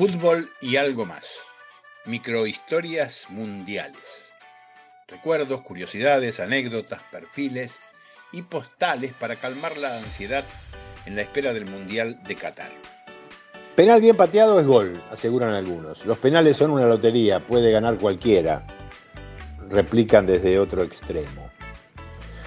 Fútbol y algo más. Microhistorias mundiales. Recuerdos, curiosidades, anécdotas, perfiles y postales para calmar la ansiedad en la espera del Mundial de Qatar. Penal bien pateado es gol, aseguran algunos. Los penales son una lotería, puede ganar cualquiera, replican desde otro extremo.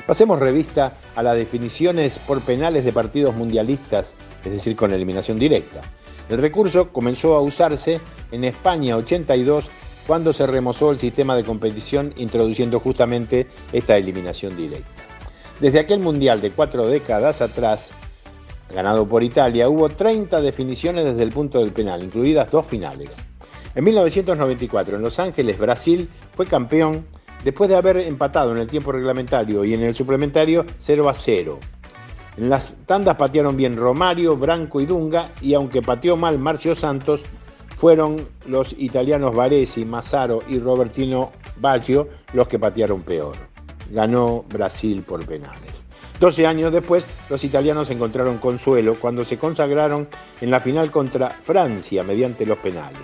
Pasemos revista a las definiciones por penales de partidos mundialistas, es decir, con eliminación directa. El recurso comenzó a usarse en España 82 cuando se remozó el sistema de competición introduciendo justamente esta eliminación directa. Desde aquel mundial de cuatro décadas atrás, ganado por Italia, hubo 30 definiciones desde el punto del penal, incluidas dos finales. En 1994, en Los Ángeles, Brasil fue campeón después de haber empatado en el tiempo reglamentario y en el suplementario 0 a 0. En las tandas patearon bien Romario, Branco y Dunga, y aunque pateó mal Marcio Santos, fueron los italianos Varesi, Massaro y Robertino Baggio los que patearon peor. Ganó Brasil por penales. 12 años después, los italianos encontraron consuelo cuando se consagraron en la final contra Francia mediante los penales.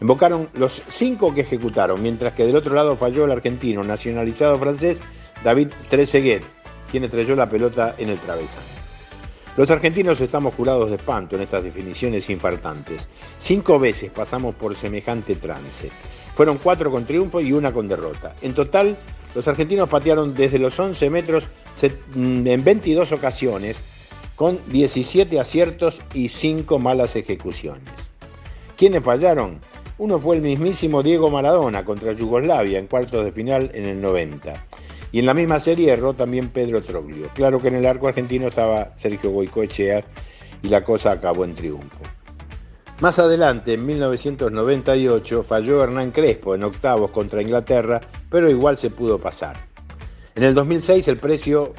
Invocaron los cinco que ejecutaron, mientras que del otro lado falló el argentino nacionalizado francés David Trezeguet, quien estrelló la pelota en el travesaño. Los argentinos estamos curados de espanto en estas definiciones infartantes. Cinco veces pasamos por semejante trance. Fueron cuatro con triunfo y una con derrota. En total, los argentinos patearon desde los 11 metros mm, en 22 ocasiones, con 17 aciertos y 5 malas ejecuciones. ¿Quiénes fallaron? Uno fue el mismísimo Diego Maradona contra Yugoslavia en cuartos de final en el 90. Y en la misma serie erró también Pedro Troglio. Claro que en el arco argentino estaba Sergio Goicoechea y la cosa acabó en triunfo. Más adelante, en 1998, falló Hernán Crespo en octavos contra Inglaterra, pero igual se pudo pasar. En el 2006 el precio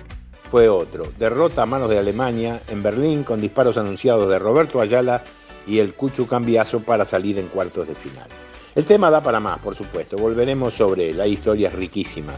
fue otro. Derrota a manos de Alemania en Berlín con disparos anunciados de Roberto Ayala y el Cuchu Cambiazo para salir en cuartos de final. El tema da para más, por supuesto. Volveremos sobre él. Hay historias riquísimas.